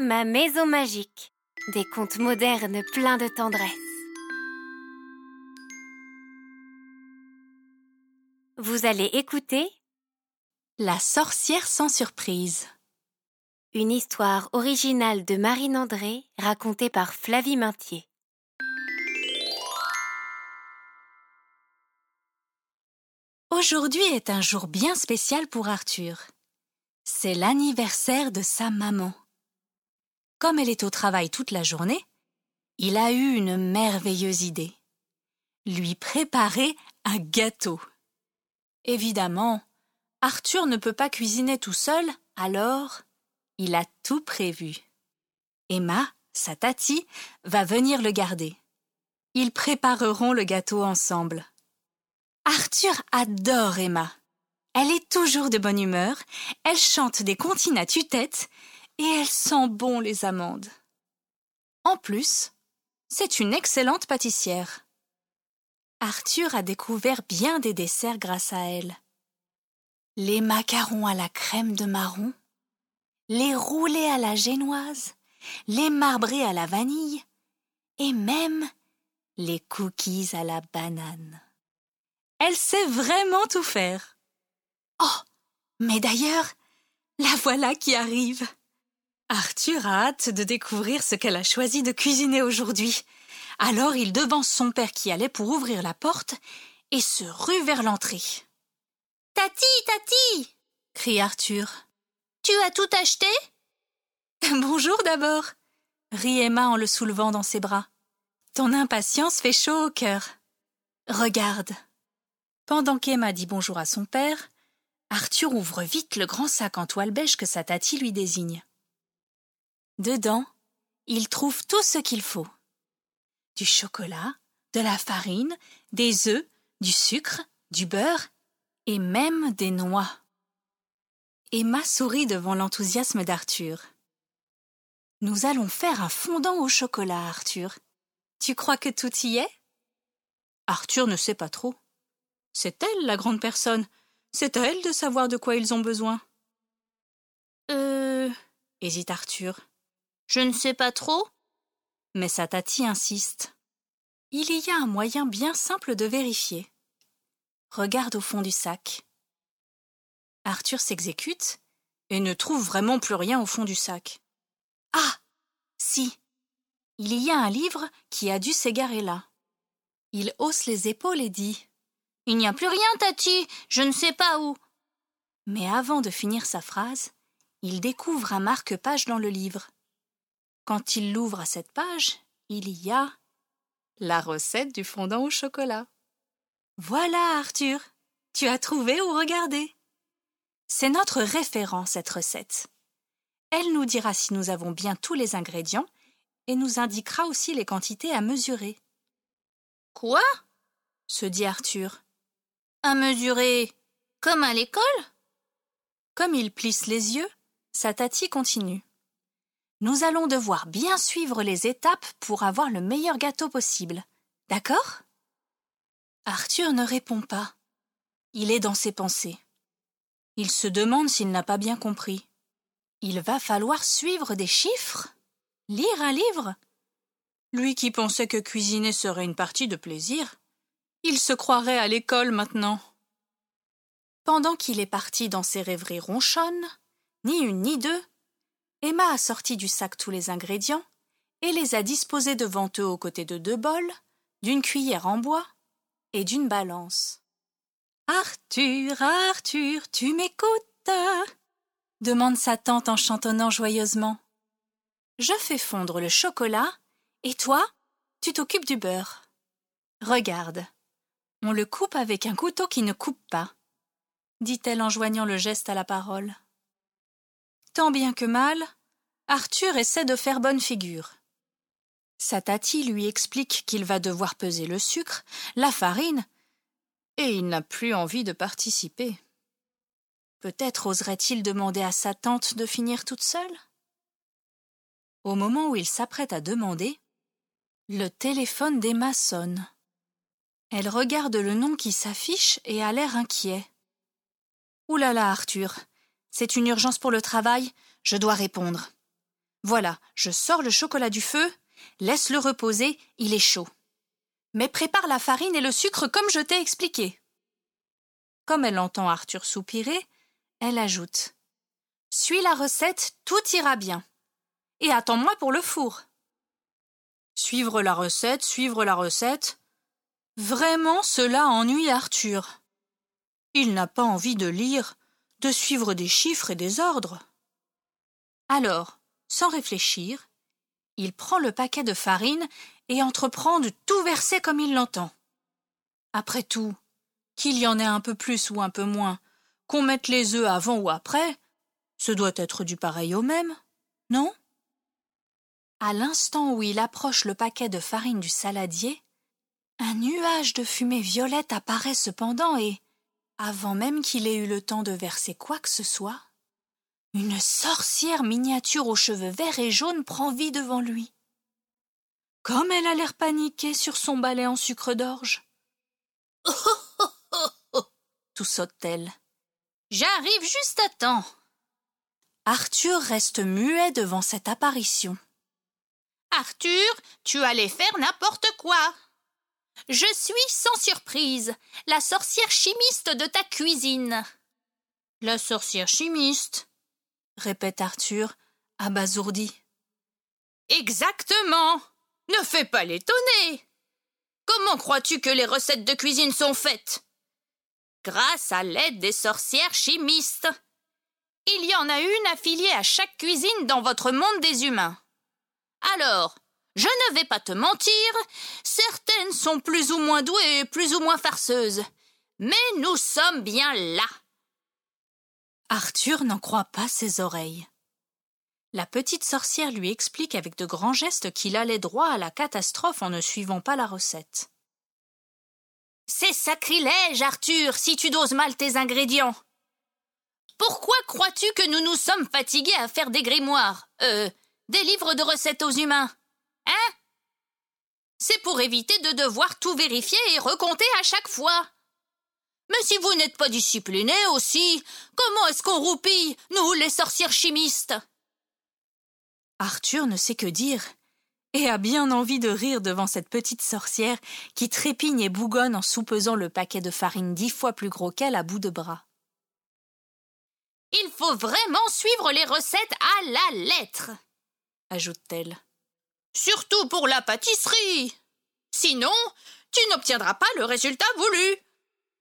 Ma maison magique. Des contes modernes pleins de tendresse. Vous allez écouter La sorcière sans surprise. une histoire originale de Marine André racontée par Flavie Maintier. Aujourd'hui est un jour bien spécial pour Arthur. C'est l'anniversaire de sa maman. Comme elle est au travail toute la journée, il a eu une merveilleuse idée. Lui préparer un gâteau. Évidemment, Arthur ne peut pas cuisiner tout seul, alors il a tout prévu. Emma, sa tati, va venir le garder. Ils prépareront le gâteau ensemble. Arthur adore Emma. Elle est toujours de bonne humeur, elle chante des comptines à tue-tête et elle sent bon les amandes. En plus, c'est une excellente pâtissière. Arthur a découvert bien des desserts grâce à elle. Les macarons à la crème de marron, les roulés à la génoise, les marbrés à la vanille et même les cookies à la banane. Elle sait vraiment tout faire. Oh, mais d'ailleurs, la voilà qui arrive. Arthur a hâte de découvrir ce qu'elle a choisi de cuisiner aujourd'hui. Alors il devance son père qui allait pour ouvrir la porte et se rue vers l'entrée. Tati, Tati crie Arthur. Tu as tout acheté? Bonjour d'abord, rit Emma en le soulevant dans ses bras. Ton impatience fait chaud au cœur. Regarde. Pendant qu'Emma dit bonjour à son père, Arthur ouvre vite le grand sac en toile beige que sa tati lui désigne. Dedans, il trouve tout ce qu'il faut. Du chocolat, de la farine, des œufs, du sucre, du beurre et même des noix. Emma sourit devant l'enthousiasme d'Arthur. Nous allons faire un fondant au chocolat, Arthur. Tu crois que tout y est? Arthur ne sait pas trop. C'est elle, la grande personne. C'est à elle de savoir de quoi ils ont besoin. Euh. hésite Arthur. Je ne sais pas trop. Mais sa tati insiste. Il y a un moyen bien simple de vérifier. Regarde au fond du sac. Arthur s'exécute et ne trouve vraiment plus rien au fond du sac. Ah Si Il y a un livre qui a dû s'égarer là. Il hausse les épaules et dit Il n'y a plus rien, Tati. Je ne sais pas où. Mais avant de finir sa phrase, il découvre un marque-page dans le livre. Quand il l'ouvre à cette page, il y a la recette du fondant au chocolat. Voilà, Arthur, tu as trouvé ou regardé C'est notre référent, cette recette. Elle nous dira si nous avons bien tous les ingrédients et nous indiquera aussi les quantités à mesurer. Quoi? se dit Arthur. À mesurer Comme à l'école? Comme il plisse les yeux, sa tati continue. Nous allons devoir bien suivre les étapes pour avoir le meilleur gâteau possible. D'accord? Arthur ne répond pas. Il est dans ses pensées. Il se demande s'il n'a pas bien compris. Il va falloir suivre des chiffres? Lire un livre? Lui qui pensait que cuisiner serait une partie de plaisir, il se croirait à l'école maintenant. Pendant qu'il est parti dans ses rêveries ronchonnes, ni une ni deux, Emma a sorti du sac tous les ingrédients et les a disposés devant eux aux côtés de deux bols, d'une cuillère en bois et d'une balance. Arthur, Arthur, tu m'écoutes? demande sa tante en chantonnant joyeusement. Je fais fondre le chocolat et toi, tu t'occupes du beurre. Regarde, on le coupe avec un couteau qui ne coupe pas, dit-elle en joignant le geste à la parole. Tant bien que mal, Arthur essaie de faire bonne figure. Sa tati lui explique qu'il va devoir peser le sucre, la farine, et il n'a plus envie de participer. Peut-être oserait-il demander à sa tante de finir toute seule? Au moment où il s'apprête à demander, le téléphone d'Emma sonne. Elle regarde le nom qui s'affiche et a l'air inquiet. Là, Arthur, c'est une urgence pour le travail, je dois répondre. Voilà, je sors le chocolat du feu, laisse-le reposer, il est chaud. Mais prépare la farine et le sucre comme je t'ai expliqué. Comme elle entend Arthur soupirer, elle ajoute Suis la recette, tout ira bien. Et attends-moi pour le four. Suivre la recette, suivre la recette. Vraiment, cela ennuie Arthur. Il n'a pas envie de lire, de suivre des chiffres et des ordres. Alors, sans réfléchir, il prend le paquet de farine et entreprend de tout verser comme il l'entend. Après tout, qu'il y en ait un peu plus ou un peu moins, qu'on mette les œufs avant ou après, ce doit être du pareil au même, non? À l'instant où il approche le paquet de farine du saladier, un nuage de fumée violette apparaît cependant et, avant même qu'il ait eu le temps de verser quoi que ce soit, une sorcière miniature aux cheveux verts et jaunes prend vie devant lui. Comme elle a l'air paniquée sur son balai en sucre d'orge. Tout saute-t-elle. J'arrive juste à temps. Arthur reste muet devant cette apparition. Arthur, tu allais faire n'importe quoi. Je suis sans surprise la sorcière chimiste de ta cuisine. La sorcière chimiste répète Arthur, abasourdi. Exactement. Ne fais pas l'étonner. Comment crois-tu que les recettes de cuisine sont faites? Grâce à l'aide des sorcières chimistes. Il y en a une affiliée à chaque cuisine dans votre monde des humains. Alors, je ne vais pas te mentir, certaines sont plus ou moins douées plus ou moins farceuses. Mais nous sommes bien là. Arthur n'en croit pas ses oreilles. La petite sorcière lui explique avec de grands gestes qu'il allait droit à la catastrophe en ne suivant pas la recette. C'est sacrilège, Arthur, si tu doses mal tes ingrédients. Pourquoi crois-tu que nous nous sommes fatigués à faire des grimoires, euh, des livres de recettes aux humains? C'est pour éviter de devoir tout vérifier et recompter à chaque fois. Mais si vous n'êtes pas disciplinés aussi, comment est-ce qu'on roupille, nous, les sorcières chimistes? Arthur ne sait que dire, et a bien envie de rire devant cette petite sorcière qui trépigne et bougonne en soupesant le paquet de farine dix fois plus gros qu'elle à bout de bras. Il faut vraiment suivre les recettes à la lettre, ajoute-t-elle. Surtout pour la pâtisserie. Sinon, tu n'obtiendras pas le résultat voulu.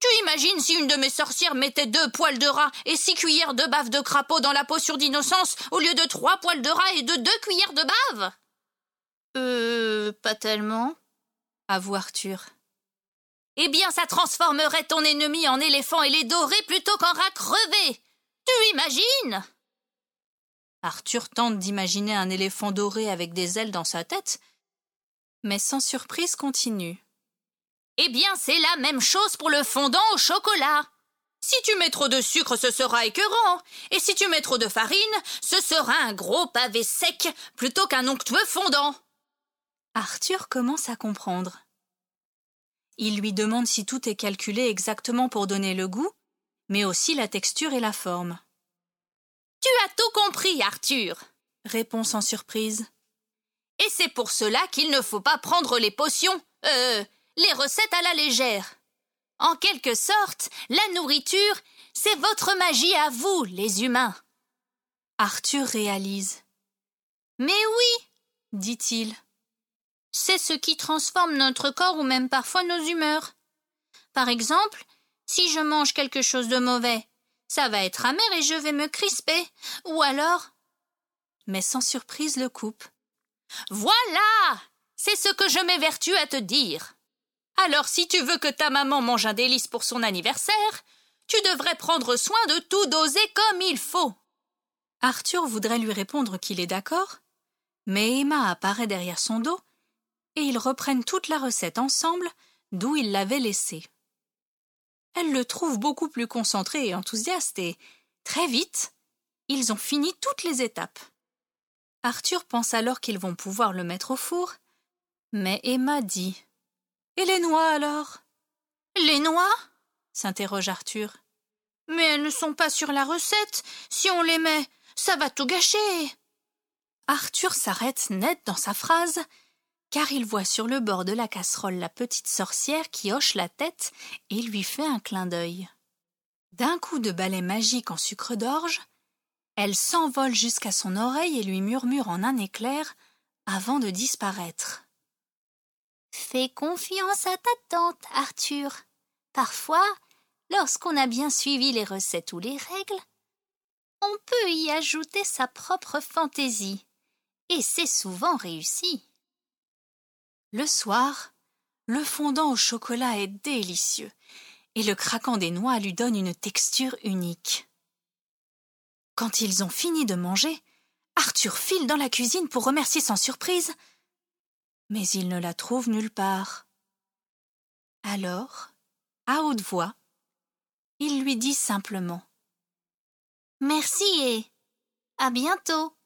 Tu imagines si une de mes sorcières mettait deux poils de rat et six cuillères de bave de crapaud dans la potion d'innocence au lieu de trois poils de rat et de deux cuillères de bave? Euh, pas tellement, avoue Arthur. Eh bien, ça transformerait ton ennemi en éléphant ailé doré plutôt qu'en rat crevé. Tu imagines? Arthur tente d'imaginer un éléphant doré avec des ailes dans sa tête, mais sans surprise continue. Eh bien, c'est la même chose pour le fondant au chocolat. Si tu mets trop de sucre, ce sera écœurant. Et si tu mets trop de farine, ce sera un gros pavé sec plutôt qu'un onctueux fondant. Arthur commence à comprendre. Il lui demande si tout est calculé exactement pour donner le goût, mais aussi la texture et la forme. Tu as tout compris, Arthur, répond sans surprise. Et c'est pour cela qu'il ne faut pas prendre les potions, euh, les recettes à la légère. En quelque sorte, la nourriture, c'est votre magie à vous, les humains. Arthur réalise. Mais oui, dit-il. C'est ce qui transforme notre corps ou même parfois nos humeurs. Par exemple, si je mange quelque chose de mauvais, ça va être amer et je vais me crisper. Ou alors. Mais sans surprise le coupe. Voilà. C'est ce que je m'évertue à te dire. Alors si tu veux que ta maman mange un délice pour son anniversaire, tu devrais prendre soin de tout doser comme il faut. Arthur voudrait lui répondre qu'il est d'accord, mais Emma apparaît derrière son dos, et ils reprennent toute la recette ensemble d'où ils l'avaient laissée. Elle le trouve beaucoup plus concentré et enthousiaste, et très vite, ils ont fini toutes les étapes. Arthur pense alors qu'ils vont pouvoir le mettre au four, mais Emma dit et les noix alors? Les noix? s'interroge Arthur. Mais elles ne sont pas sur la recette. Si on les met, ça va tout gâcher. Arthur s'arrête net dans sa phrase, car il voit sur le bord de la casserole la petite sorcière qui hoche la tête et lui fait un clin d'œil. D'un coup de balai magique en sucre d'orge, elle s'envole jusqu'à son oreille et lui murmure en un éclair avant de disparaître. Fais confiance à ta tante, Arthur. Parfois, lorsqu'on a bien suivi les recettes ou les règles, on peut y ajouter sa propre fantaisie, et c'est souvent réussi. Le soir, le fondant au chocolat est délicieux, et le craquant des noix lui donne une texture unique. Quand ils ont fini de manger, Arthur file dans la cuisine pour remercier sans surprise mais il ne la trouve nulle part. Alors, à haute voix, il lui dit simplement Merci et à bientôt.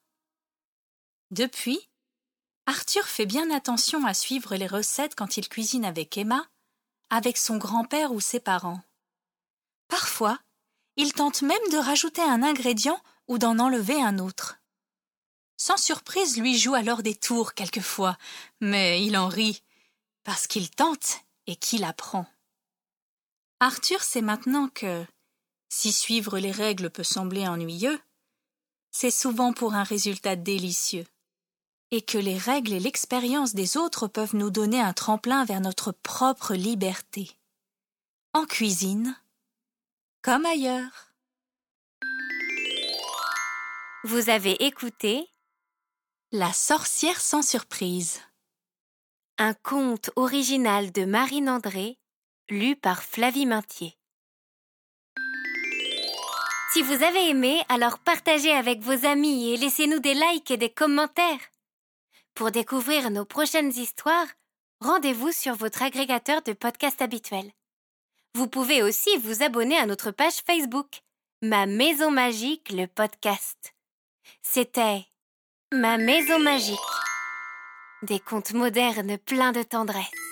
Depuis, Arthur fait bien attention à suivre les recettes quand il cuisine avec Emma, avec son grand-père ou ses parents. Parfois, il tente même de rajouter un ingrédient ou d'en enlever un autre. Sans surprise lui joue alors des tours quelquefois, mais il en rit, parce qu'il tente et qu'il apprend. Arthur sait maintenant que, si suivre les règles peut sembler ennuyeux, c'est souvent pour un résultat délicieux, et que les règles et l'expérience des autres peuvent nous donner un tremplin vers notre propre liberté. En cuisine, comme ailleurs. Vous avez écouté la sorcière sans surprise. Un conte original de Marine André, lu par Flavie Maintier. Si vous avez aimé, alors partagez avec vos amis et laissez-nous des likes et des commentaires. Pour découvrir nos prochaines histoires, rendez-vous sur votre agrégateur de podcasts habituel. Vous pouvez aussi vous abonner à notre page Facebook, Ma Maison Magique, le podcast. C'était Ma maison magique. Des contes modernes pleins de tendresse.